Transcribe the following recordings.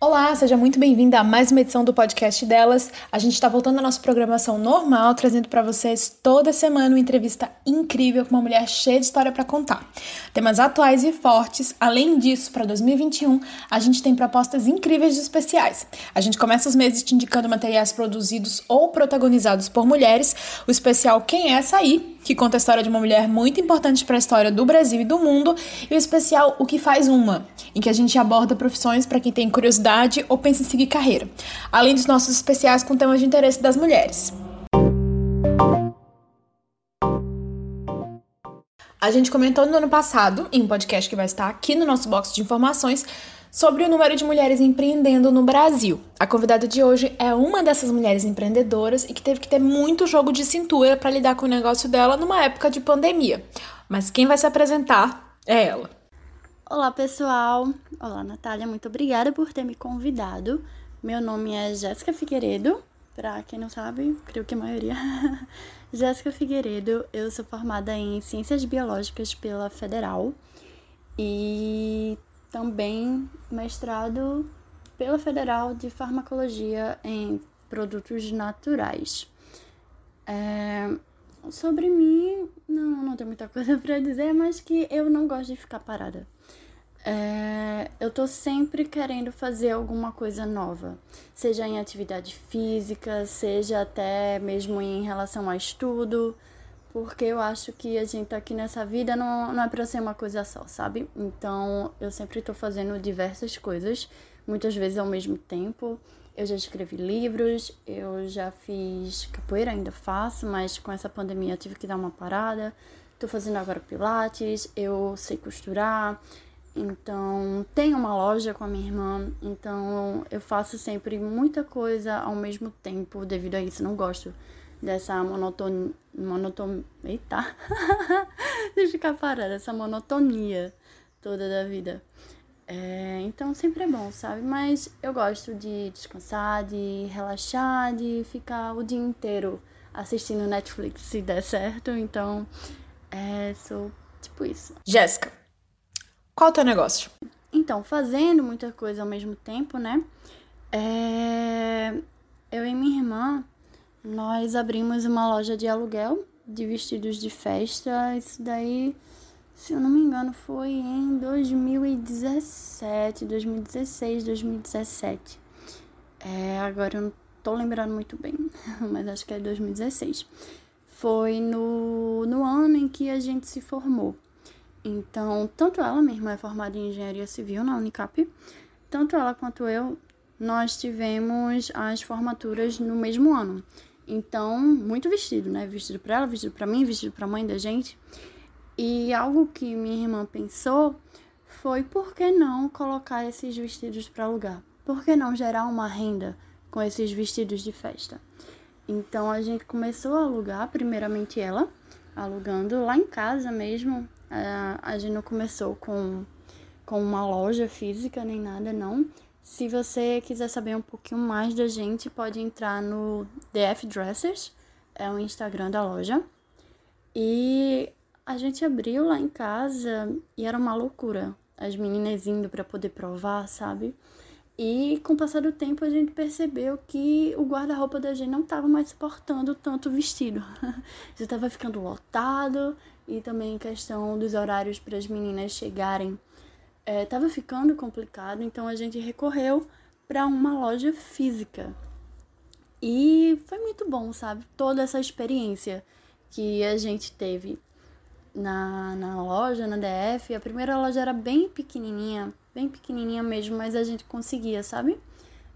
Olá, seja muito bem-vinda a mais uma edição do podcast delas. A gente está voltando à nossa programação normal, trazendo para vocês toda semana uma entrevista incrível com uma mulher cheia de história para contar. Temas atuais e fortes. Além disso, para 2021, a gente tem propostas incríveis de especiais. A gente começa os meses te indicando materiais produzidos ou protagonizados por mulheres. O especial Quem é essa aí? Que conta a história de uma mulher muito importante para a história do Brasil e do mundo, e o especial O que faz uma, em que a gente aborda profissões para quem tem curiosidade ou pensa em seguir carreira, além dos nossos especiais com temas de interesse das mulheres. A gente comentou no ano passado, em um podcast que vai estar aqui no nosso box de informações, sobre o número de mulheres empreendendo no Brasil. A convidada de hoje é uma dessas mulheres empreendedoras e que teve que ter muito jogo de cintura para lidar com o negócio dela numa época de pandemia. Mas quem vai se apresentar é ela. Olá, pessoal. Olá, Natália. Muito obrigada por ter me convidado. Meu nome é Jéssica Figueiredo. Para quem não sabe, creio que a maioria. Jéssica Figueiredo, eu sou formada em Ciências Biológicas pela Federal e também mestrado pela Federal de Farmacologia em Produtos Naturais. É, sobre mim, não, não tenho muita coisa para dizer, mas que eu não gosto de ficar parada. É, eu tô sempre querendo fazer alguma coisa nova, seja em atividade física, seja até mesmo em relação a estudo porque eu acho que a gente aqui nessa vida não, não é pra ser uma coisa só, sabe? Então eu sempre tô fazendo diversas coisas, muitas vezes ao mesmo tempo. Eu já escrevi livros, eu já fiz capoeira, ainda faço, mas com essa pandemia tive que dar uma parada. Tô fazendo agora pilates, eu sei costurar, então tenho uma loja com a minha irmã, então eu faço sempre muita coisa ao mesmo tempo devido a isso. Não gosto dessa monotonia. Monoton... Eita! de ficar parada, essa monotonia toda da vida. É, então sempre é bom, sabe? Mas eu gosto de descansar, de relaxar, de ficar o dia inteiro assistindo Netflix se der certo. Então, é, sou tipo isso. Jéssica, qual o teu negócio? Então, fazendo muita coisa ao mesmo tempo, né? É, eu e minha irmã nós abrimos uma loja de aluguel de vestidos de festa. Isso daí, se eu não me engano, foi em 2017, 2016, 2017. É, agora eu não tô lembrando muito bem, mas acho que é 2016. Foi no, no ano em que a gente se formou. Então, tanto ela, irmã é formada em engenharia civil na Unicap, tanto ela quanto eu, nós tivemos as formaturas no mesmo ano. Então, muito vestido, né? Vestido para ela, vestido para mim, vestido para a mãe da gente. E algo que minha irmã pensou foi por que não colocar esses vestidos para alugar? Por que não gerar uma renda com esses vestidos de festa? Então a gente começou a alugar, primeiramente ela, alugando lá em casa mesmo. A gente não começou com, com uma loja física nem nada, não. Se você quiser saber um pouquinho mais da gente, pode entrar no DF Dressers, é o Instagram da loja. E a gente abriu lá em casa e era uma loucura. As meninas indo para poder provar, sabe? E com o passar do tempo a gente percebeu que o guarda-roupa da gente não estava mais suportando tanto vestido. Já estava ficando lotado e também questão dos horários para as meninas chegarem estava é, ficando complicado, então a gente recorreu para uma loja física. E foi muito bom, sabe? Toda essa experiência que a gente teve na, na loja, na DF. A primeira loja era bem pequenininha, bem pequenininha mesmo, mas a gente conseguia, sabe?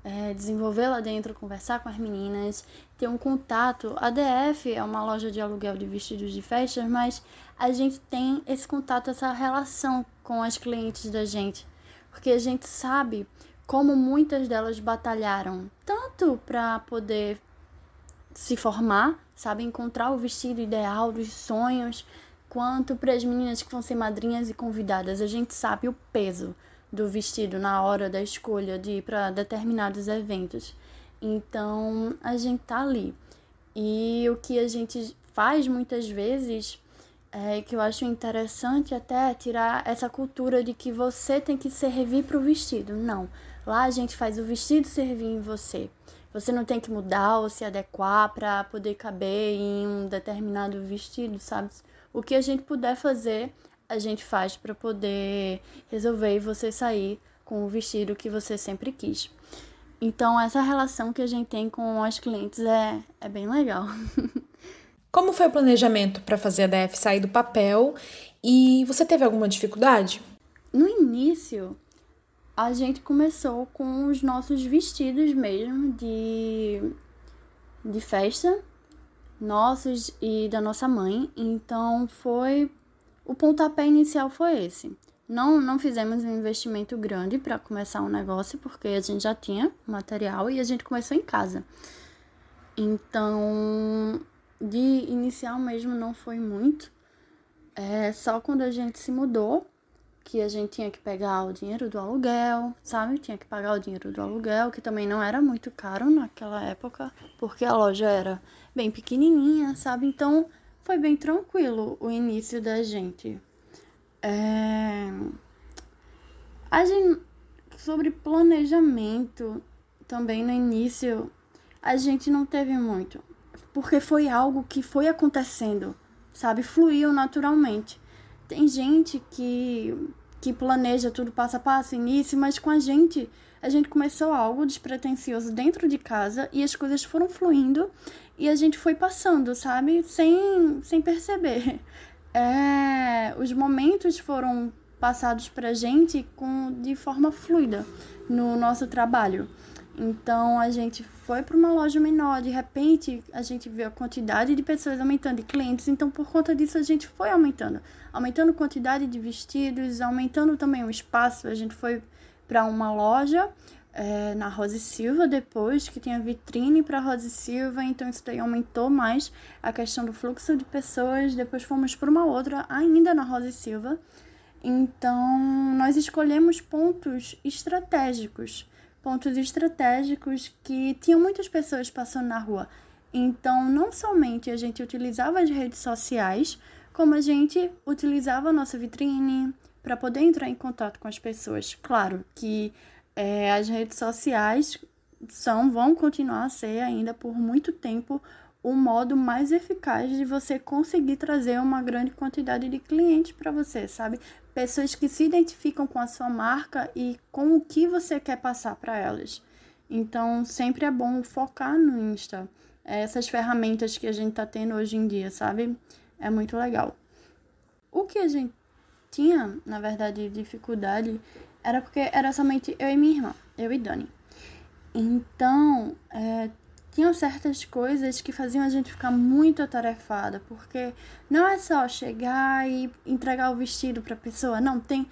É, desenvolver lá dentro, conversar com as meninas, ter um contato. A DF é uma loja de aluguel de vestidos de festas, mas a gente tem esse contato, essa relação com as clientes da gente, porque a gente sabe como muitas delas batalharam tanto para poder se formar, sabe, encontrar o vestido ideal dos sonhos, quanto para as meninas que vão ser madrinhas e convidadas. A gente sabe o peso do vestido na hora da escolha de ir para determinados eventos. Então, a gente tá ali. E o que a gente faz muitas vezes é, que eu acho interessante até tirar essa cultura de que você tem que servir para o vestido. Não. Lá a gente faz o vestido servir em você. Você não tem que mudar ou se adequar para poder caber em um determinado vestido, sabe? O que a gente puder fazer, a gente faz para poder resolver e você sair com o vestido que você sempre quis. Então, essa relação que a gente tem com as clientes é, é bem legal. Como foi o planejamento para fazer a DF sair do papel e você teve alguma dificuldade? No início, a gente começou com os nossos vestidos mesmo de, de festa, nossos e da nossa mãe. Então, foi. O pontapé inicial foi esse. Não, não fizemos um investimento grande para começar um negócio, porque a gente já tinha material e a gente começou em casa. Então, de inicial mesmo não foi muito. É só quando a gente se mudou que a gente tinha que pegar o dinheiro do aluguel, sabe? Tinha que pagar o dinheiro do aluguel, que também não era muito caro naquela época, porque a loja era bem pequenininha, sabe? Então foi bem tranquilo o início da gente. É... A gente, sobre planejamento, também no início, a gente não teve muito. Porque foi algo que foi acontecendo, sabe? Fluiu naturalmente. Tem gente que, que planeja tudo passo a passo, início, mas com a gente, a gente começou algo despretensioso dentro de casa e as coisas foram fluindo e a gente foi passando, sabe? Sem, sem perceber é, os momentos foram passados pra gente com, de forma fluida no nosso trabalho. Então a gente foi para uma loja menor, de repente a gente viu a quantidade de pessoas aumentando, de clientes, então por conta disso a gente foi aumentando, aumentando a quantidade de vestidos, aumentando também o espaço. A gente foi para uma loja é, na Rose Silva depois, que tinha vitrine para Rose Silva, então isso daí aumentou mais a questão do fluxo de pessoas. Depois fomos para uma outra, ainda na Rose Silva. Então, nós escolhemos pontos estratégicos, pontos estratégicos que tinham muitas pessoas passando na rua. Então, não somente a gente utilizava as redes sociais, como a gente utilizava a nossa vitrine para poder entrar em contato com as pessoas. Claro que é, as redes sociais são, vão continuar a ser ainda por muito tempo o modo mais eficaz de você conseguir trazer uma grande quantidade de clientes para você, sabe? Pessoas que se identificam com a sua marca e com o que você quer passar para elas. Então, sempre é bom focar no Insta. Essas ferramentas que a gente tá tendo hoje em dia, sabe? É muito legal. O que a gente tinha, na verdade, dificuldade era porque era somente eu e minha irmã, eu e Dani. Então, é, tinham certas coisas que faziam a gente ficar muito atarefada, porque não é só chegar e entregar o vestido para a pessoa, não, tem,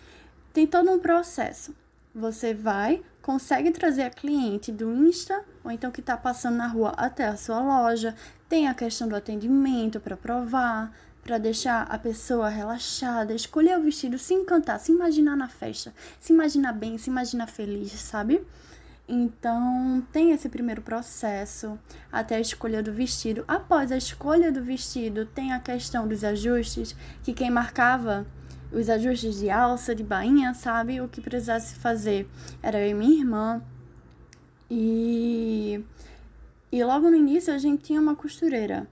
tem todo um processo. Você vai, consegue trazer a cliente do Insta, ou então que está passando na rua até a sua loja, tem a questão do atendimento para provar, para deixar a pessoa relaxada, escolher o vestido, se encantar, se imaginar na festa, se imaginar bem, se imaginar feliz, sabe? Então, tem esse primeiro processo até a escolha do vestido. Após a escolha do vestido, tem a questão dos ajustes, que quem marcava os ajustes de alça, de bainha, sabe? O que precisasse fazer era eu e minha irmã. E, e logo no início a gente tinha uma costureira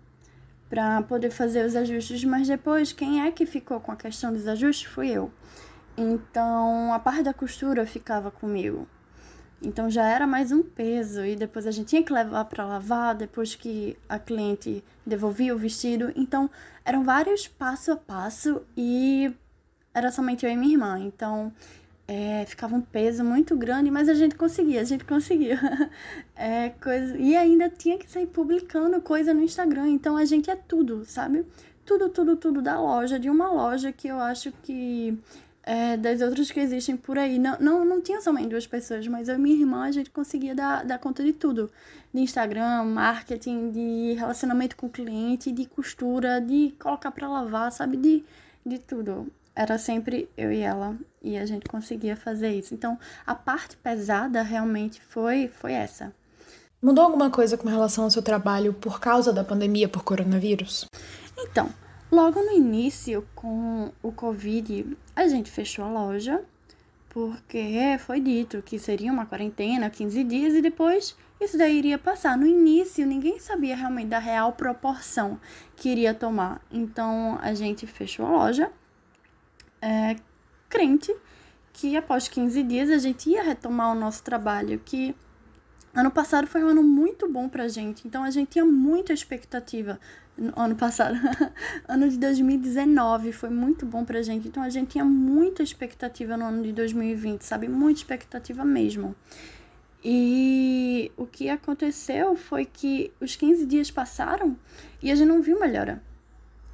para poder fazer os ajustes, mas depois quem é que ficou com a questão dos ajustes fui eu. Então a parte da costura ficava comigo. Então já era mais um peso e depois a gente tinha que levar para lavar depois que a cliente devolvia o vestido. Então eram vários passo a passo e era somente eu e minha irmã. Então é, ficava um peso muito grande, mas a gente conseguia, a gente conseguia. É, coisa, e ainda tinha que sair publicando coisa no Instagram, então a gente é tudo, sabe? Tudo, tudo, tudo da loja, de uma loja que eu acho que é, das outras que existem por aí. Não, não, não tinha somente duas pessoas, mas eu e minha irmã a gente conseguia dar, dar conta de tudo. De Instagram, marketing, de relacionamento com o cliente, de costura, de colocar para lavar, sabe? De, de tudo era sempre eu e ela e a gente conseguia fazer isso. Então, a parte pesada realmente foi foi essa. Mudou alguma coisa com relação ao seu trabalho por causa da pandemia por coronavírus? Então, logo no início com o Covid, a gente fechou a loja porque foi dito que seria uma quarentena, 15 dias, e depois isso daí iria passar. No início, ninguém sabia realmente da real proporção que iria tomar. Então, a gente fechou a loja, é, crente que após 15 dias a gente ia retomar o nosso trabalho, que ano passado foi um ano muito bom pra gente, então a gente tinha muita expectativa. Ano passado, ano de 2019 foi muito bom pra gente, então a gente tinha muita expectativa no ano de 2020, sabe? Muita expectativa mesmo. E o que aconteceu foi que os 15 dias passaram e a gente não viu melhora.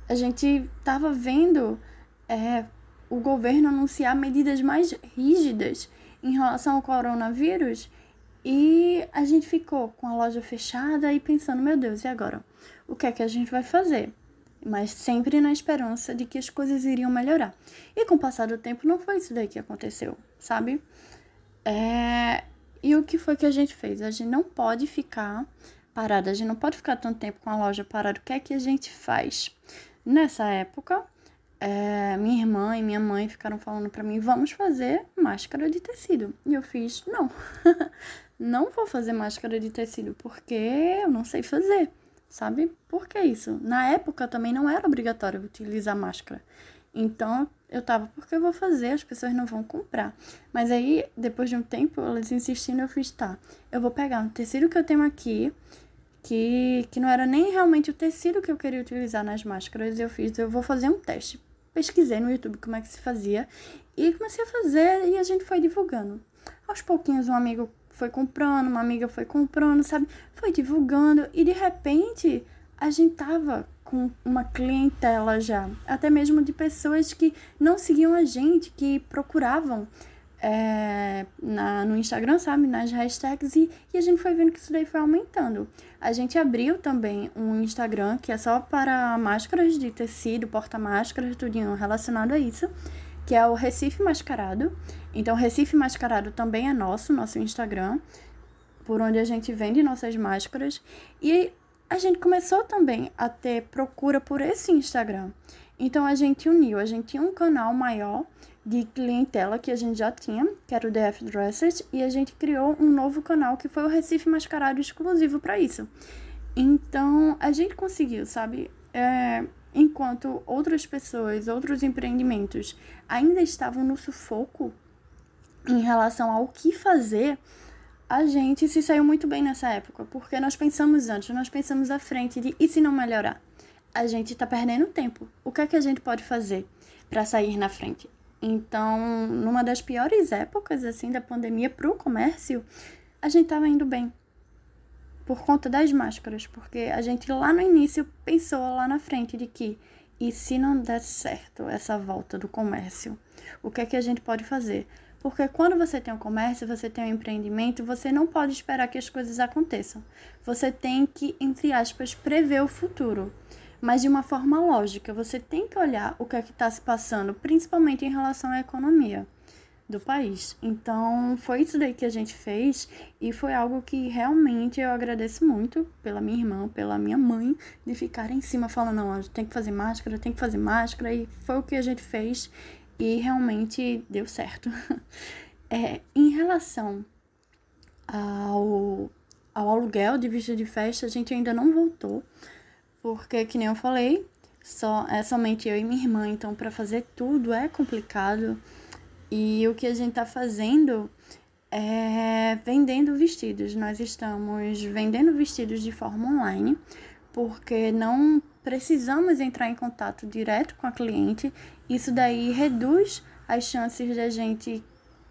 A gente tava vendo é, o governo anunciar medidas mais rígidas em relação ao coronavírus e a gente ficou com a loja fechada e pensando, meu Deus, e agora? O que é que a gente vai fazer? Mas sempre na esperança de que as coisas iriam melhorar. E com o passar do tempo não foi isso daí que aconteceu, sabe? É... E o que foi que a gente fez? A gente não pode ficar parada, a gente não pode ficar tanto tempo com a loja parada. O que é que a gente faz? Nessa época, é, minha irmã e minha mãe ficaram falando para mim: vamos fazer máscara de tecido. E eu fiz: não, não vou fazer máscara de tecido porque eu não sei fazer, sabe? Por que isso? Na época também não era obrigatório utilizar máscara. Então eu tava, porque eu vou fazer, as pessoas não vão comprar. Mas aí, depois de um tempo, elas insistindo, eu fiz, tá, eu vou pegar um tecido que eu tenho aqui, que, que não era nem realmente o tecido que eu queria utilizar nas máscaras, eu fiz, eu vou fazer um teste pesquisei no YouTube como é que se fazia e comecei a fazer e a gente foi divulgando. Aos pouquinhos um amigo foi comprando, uma amiga foi comprando, sabe? Foi divulgando e de repente a gente tava com uma clientela já, até mesmo de pessoas que não seguiam a gente, que procuravam é, na, no Instagram, sabe? Nas hashtags, e, e a gente foi vendo que isso daí foi aumentando. A gente abriu também um Instagram que é só para máscaras de tecido, porta-máscaras, tudo relacionado a isso, que é o Recife Mascarado. Então, Recife Mascarado também é nosso, nosso Instagram, por onde a gente vende nossas máscaras. E a gente começou também a ter procura por esse Instagram. Então, a gente uniu, a gente tinha um canal maior de clientela que a gente já tinha, que era o DF Dressers, e a gente criou um novo canal que foi o Recife Mascarado exclusivo para isso. Então, a gente conseguiu, sabe? É, enquanto outras pessoas, outros empreendimentos ainda estavam no sufoco em relação ao que fazer, a gente se saiu muito bem nessa época, porque nós pensamos antes, nós pensamos à frente de e se não melhorar? A gente está perdendo tempo. O que é que a gente pode fazer para sair na frente? Então, numa das piores épocas assim da pandemia para o comércio, a gente estava indo bem por conta das máscaras, porque a gente lá no início pensou lá na frente de que e se não der certo essa volta do comércio, o que é que a gente pode fazer? Porque quando você tem um comércio, você tem um empreendimento, você não pode esperar que as coisas aconteçam. Você tem que, entre aspas, prever o futuro mas de uma forma lógica. Você tem que olhar o que é que está se passando, principalmente em relação à economia do país. Então, foi isso daí que a gente fez e foi algo que realmente eu agradeço muito pela minha irmã, pela minha mãe, de ficar em cima falando, não, tem que fazer máscara, tem que fazer máscara, e foi o que a gente fez e realmente deu certo. é, em relação ao, ao aluguel de vista de festa, a gente ainda não voltou porque, que nem eu falei, só é somente eu e minha irmã, então para fazer tudo é complicado. E o que a gente tá fazendo é vendendo vestidos. Nós estamos vendendo vestidos de forma online, porque não precisamos entrar em contato direto com a cliente. Isso daí reduz as chances da gente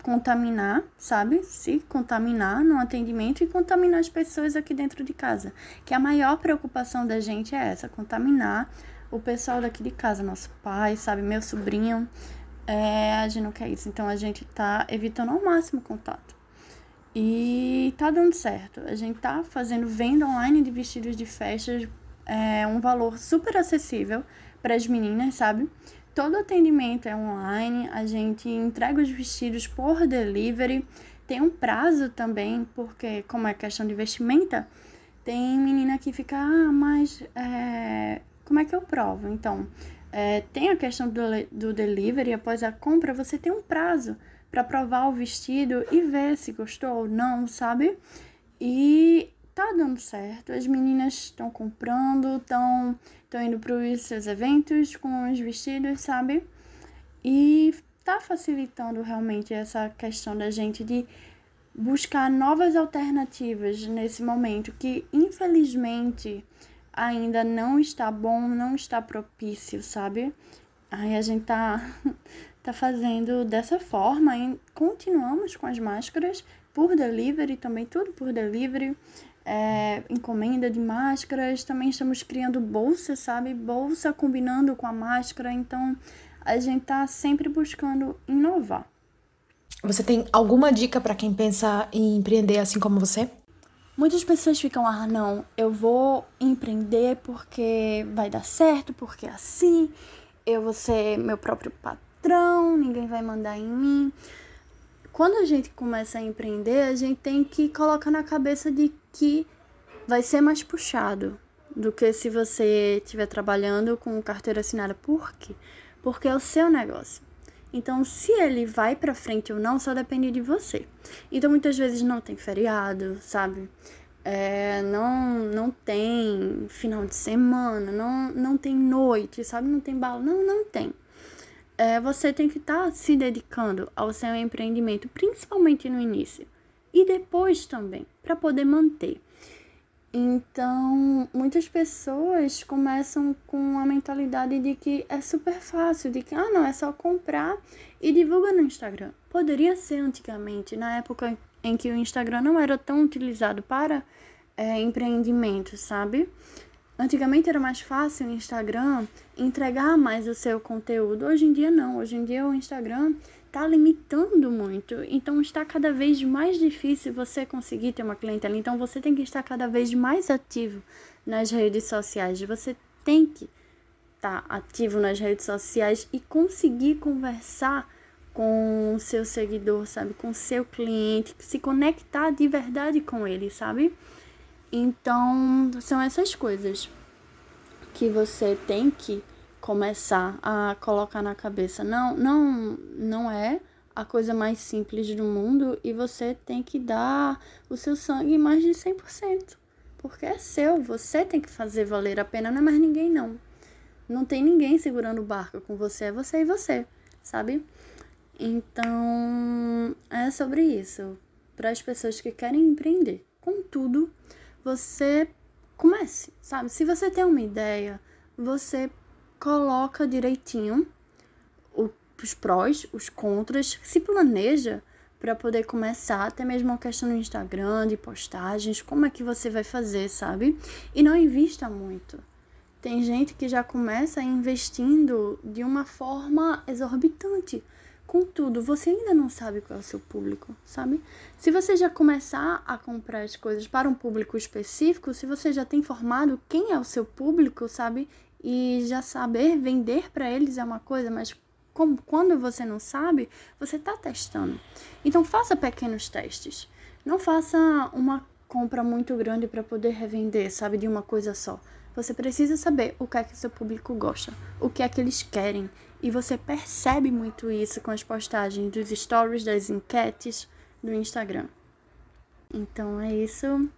contaminar, sabe? Se contaminar no atendimento e contaminar as pessoas aqui dentro de casa. Que a maior preocupação da gente é essa, contaminar o pessoal daqui de casa, nosso pai, sabe, meu sobrinho. É, a gente não quer isso. Então a gente tá evitando ao máximo contato. E tá dando certo. A gente tá fazendo venda online de vestidos de festas, é um valor super acessível para as meninas, sabe? Todo atendimento é online, a gente entrega os vestidos por delivery, tem um prazo também, porque como é questão de vestimenta, tem menina que fica, ah, mas é, como é que eu provo? Então, é, tem a questão do, do delivery, após a compra, você tem um prazo para provar o vestido e ver se gostou ou não, sabe? E tá dando certo. As meninas estão comprando, estão indo para os seus eventos com os vestidos, sabe? E tá facilitando realmente essa questão da gente de buscar novas alternativas nesse momento que infelizmente ainda não está bom, não está propício, sabe? Aí a gente tá tá fazendo dessa forma e continuamos com as máscaras por delivery também, tudo por delivery. É, encomenda de máscaras, também estamos criando bolsa, sabe? Bolsa combinando com a máscara, então a gente tá sempre buscando inovar. Você tem alguma dica para quem pensa em empreender assim como você? Muitas pessoas ficam, ah, não, eu vou empreender porque vai dar certo, porque é assim, eu vou ser meu próprio patrão, ninguém vai mandar em mim. Quando a gente começa a empreender, a gente tem que colocar na cabeça de que vai ser mais puxado do que se você estiver trabalhando com carteira assinada. Por quê? Porque é o seu negócio. Então, se ele vai para frente ou não, só depende de você. Então, muitas vezes não tem feriado, sabe? É, não, não tem final de semana, não, não tem noite, sabe? Não tem bala, não, não tem. É, você tem que estar tá se dedicando ao seu empreendimento, principalmente no início. E depois também, para poder manter. Então, muitas pessoas começam com a mentalidade de que é super fácil, de que, ah, não, é só comprar e divulga no Instagram. Poderia ser antigamente, na época em que o Instagram não era tão utilizado para é, empreendimento, sabe? Antigamente era mais fácil o Instagram entregar mais o seu conteúdo. Hoje em dia não. Hoje em dia o Instagram está limitando muito. Então está cada vez mais difícil você conseguir ter uma clientela. Então você tem que estar cada vez mais ativo nas redes sociais. Você tem que estar tá ativo nas redes sociais e conseguir conversar com o seu seguidor, sabe? Com o seu cliente, se conectar de verdade com ele, sabe? Então, são essas coisas que você tem que começar a colocar na cabeça. Não, não, não é a coisa mais simples do mundo e você tem que dar o seu sangue mais de 100%. Porque é seu, você tem que fazer valer a pena, não é mais ninguém não. Não tem ninguém segurando o barco com você, é você e você, sabe? Então, é sobre isso. Para as pessoas que querem empreender. Contudo, você comece, sabe? Se você tem uma ideia, você coloca direitinho os prós, os contras, se planeja para poder começar, até mesmo uma questão no Instagram, de postagens, como é que você vai fazer, sabe? E não invista muito. Tem gente que já começa investindo de uma forma exorbitante. Contudo, você ainda não sabe qual é o seu público, sabe? Se você já começar a comprar as coisas para um público específico, se você já tem formado quem é o seu público, sabe? E já saber vender para eles é uma coisa, mas como, quando você não sabe, você está testando. Então faça pequenos testes. Não faça uma compra muito grande para poder revender, sabe, de uma coisa só. Você precisa saber o que é que seu público gosta, o que é que eles querem. E você percebe muito isso com as postagens dos stories, das enquetes do Instagram. Então é isso.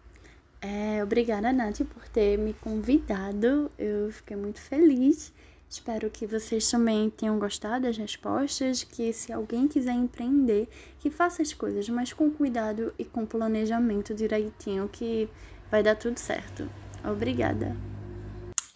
É, obrigada, Nath, por ter me convidado. Eu fiquei muito feliz. Espero que vocês também tenham gostado das respostas, que se alguém quiser empreender, que faça as coisas, mas com cuidado e com planejamento direitinho, que vai dar tudo certo. Obrigada.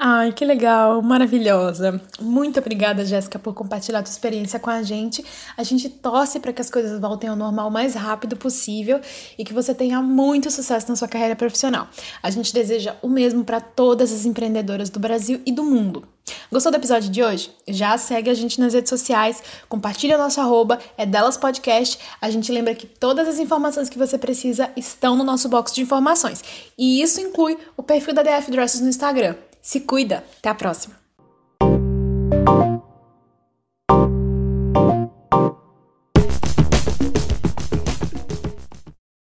Ai, que legal, maravilhosa. Muito obrigada, Jéssica, por compartilhar a tua experiência com a gente. A gente torce para que as coisas voltem ao normal o mais rápido possível e que você tenha muito sucesso na sua carreira profissional. A gente deseja o mesmo para todas as empreendedoras do Brasil e do mundo. Gostou do episódio de hoje? Já segue a gente nas redes sociais, compartilha nosso arroba, é delas podcast. A gente lembra que todas as informações que você precisa estão no nosso box de informações. E isso inclui o perfil da DF Dresses no Instagram. Se cuida. Até a próxima.